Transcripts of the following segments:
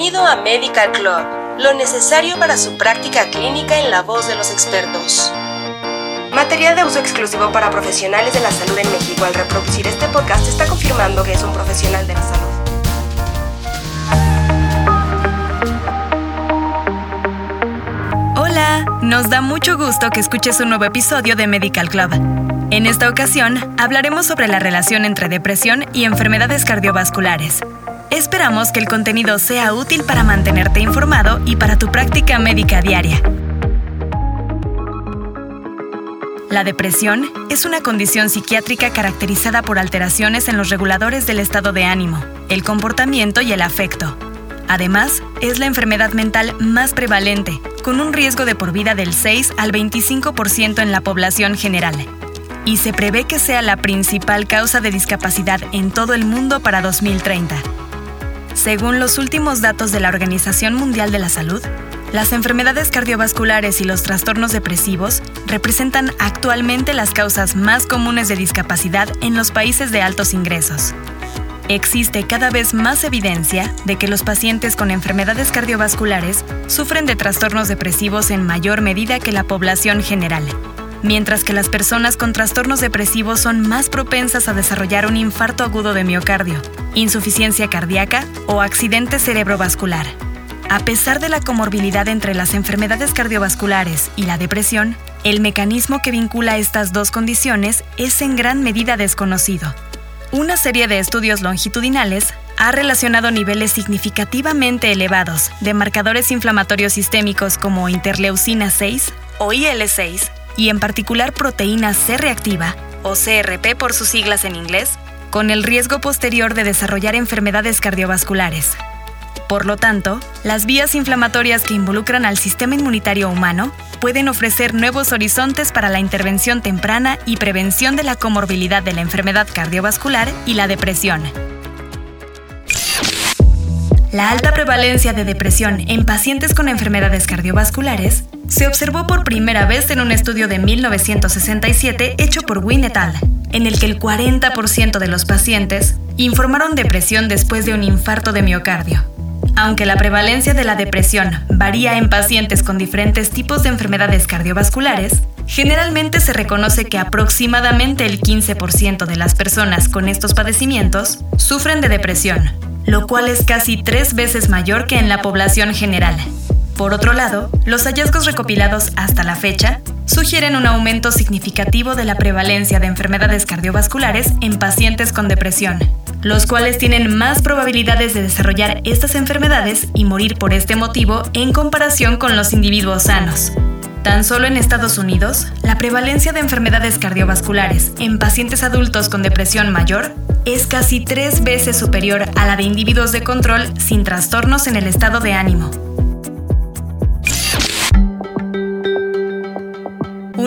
Bienvenido a Medical Club, lo necesario para su práctica clínica en la voz de los expertos. Material de uso exclusivo para profesionales de la salud en México. Al reproducir este podcast está confirmando que es un profesional de la salud. Hola, nos da mucho gusto que escuches un nuevo episodio de Medical Club. En esta ocasión hablaremos sobre la relación entre depresión y enfermedades cardiovasculares. Esperamos que el contenido sea útil para mantenerte informado y para tu práctica médica diaria. La depresión es una condición psiquiátrica caracterizada por alteraciones en los reguladores del estado de ánimo, el comportamiento y el afecto. Además, es la enfermedad mental más prevalente, con un riesgo de por vida del 6 al 25% en la población general. Y se prevé que sea la principal causa de discapacidad en todo el mundo para 2030. Según los últimos datos de la Organización Mundial de la Salud, las enfermedades cardiovasculares y los trastornos depresivos representan actualmente las causas más comunes de discapacidad en los países de altos ingresos. Existe cada vez más evidencia de que los pacientes con enfermedades cardiovasculares sufren de trastornos depresivos en mayor medida que la población general, mientras que las personas con trastornos depresivos son más propensas a desarrollar un infarto agudo de miocardio, insuficiencia cardíaca o accidente cerebrovascular. A pesar de la comorbilidad entre las enfermedades cardiovasculares y la depresión, el mecanismo que vincula estas dos condiciones es en gran medida desconocido. Una serie de estudios longitudinales ha relacionado niveles significativamente elevados de marcadores inflamatorios sistémicos como interleucina 6 o IL6 y en particular proteína C reactiva, o CRP por sus siglas en inglés, con el riesgo posterior de desarrollar enfermedades cardiovasculares. Por lo tanto, las vías inflamatorias que involucran al sistema inmunitario humano pueden ofrecer nuevos horizontes para la intervención temprana y prevención de la comorbilidad de la enfermedad cardiovascular y la depresión. La alta prevalencia de depresión en pacientes con enfermedades cardiovasculares se observó por primera vez en un estudio de 1967 hecho por Wynne et al., en el que el 40% de los pacientes informaron depresión después de un infarto de miocardio. Aunque la prevalencia de la depresión varía en pacientes con diferentes tipos de enfermedades cardiovasculares, generalmente se reconoce que aproximadamente el 15% de las personas con estos padecimientos sufren de depresión, lo cual es casi tres veces mayor que en la población general. Por otro lado, los hallazgos recopilados hasta la fecha sugieren un aumento significativo de la prevalencia de enfermedades cardiovasculares en pacientes con depresión, los cuales tienen más probabilidades de desarrollar estas enfermedades y morir por este motivo en comparación con los individuos sanos. Tan solo en Estados Unidos, la prevalencia de enfermedades cardiovasculares en pacientes adultos con depresión mayor es casi tres veces superior a la de individuos de control sin trastornos en el estado de ánimo.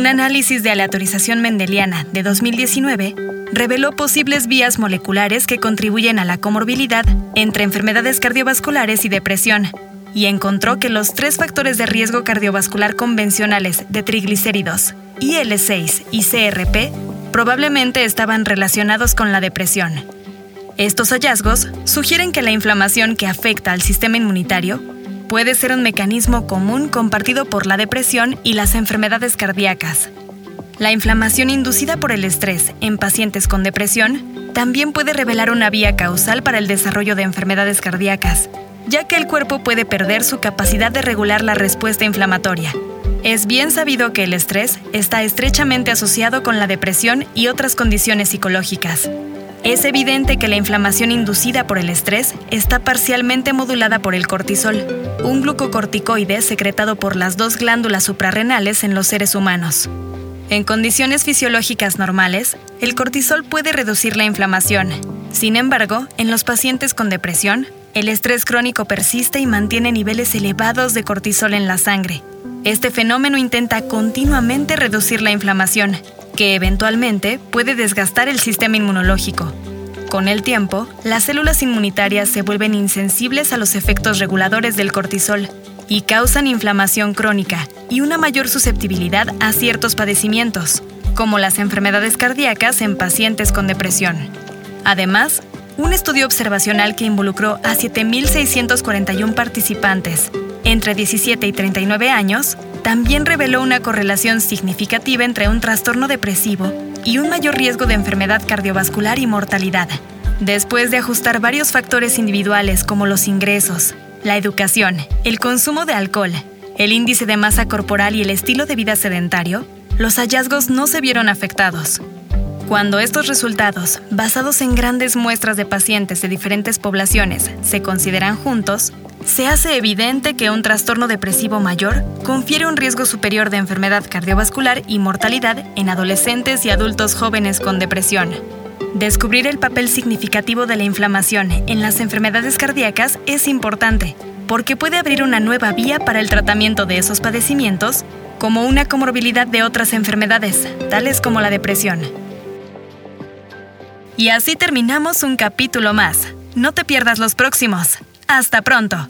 Un análisis de aleatorización mendeliana de 2019 reveló posibles vías moleculares que contribuyen a la comorbilidad entre enfermedades cardiovasculares y depresión, y encontró que los tres factores de riesgo cardiovascular convencionales de triglicéridos, IL6 y CRP, probablemente estaban relacionados con la depresión. Estos hallazgos sugieren que la inflamación que afecta al sistema inmunitario puede ser un mecanismo común compartido por la depresión y las enfermedades cardíacas. La inflamación inducida por el estrés en pacientes con depresión también puede revelar una vía causal para el desarrollo de enfermedades cardíacas, ya que el cuerpo puede perder su capacidad de regular la respuesta inflamatoria. Es bien sabido que el estrés está estrechamente asociado con la depresión y otras condiciones psicológicas. Es evidente que la inflamación inducida por el estrés está parcialmente modulada por el cortisol, un glucocorticoide secretado por las dos glándulas suprarrenales en los seres humanos. En condiciones fisiológicas normales, el cortisol puede reducir la inflamación. Sin embargo, en los pacientes con depresión, el estrés crónico persiste y mantiene niveles elevados de cortisol en la sangre. Este fenómeno intenta continuamente reducir la inflamación, que eventualmente puede desgastar el sistema inmunológico. Con el tiempo, las células inmunitarias se vuelven insensibles a los efectos reguladores del cortisol y causan inflamación crónica y una mayor susceptibilidad a ciertos padecimientos, como las enfermedades cardíacas en pacientes con depresión. Además, un estudio observacional que involucró a 7.641 participantes entre 17 y 39 años, también reveló una correlación significativa entre un trastorno depresivo y un mayor riesgo de enfermedad cardiovascular y mortalidad. Después de ajustar varios factores individuales como los ingresos, la educación, el consumo de alcohol, el índice de masa corporal y el estilo de vida sedentario, los hallazgos no se vieron afectados. Cuando estos resultados, basados en grandes muestras de pacientes de diferentes poblaciones, se consideran juntos, se hace evidente que un trastorno depresivo mayor confiere un riesgo superior de enfermedad cardiovascular y mortalidad en adolescentes y adultos jóvenes con depresión. Descubrir el papel significativo de la inflamación en las enfermedades cardíacas es importante, porque puede abrir una nueva vía para el tratamiento de esos padecimientos como una comorbilidad de otras enfermedades, tales como la depresión. Y así terminamos un capítulo más. No te pierdas los próximos. Hasta pronto.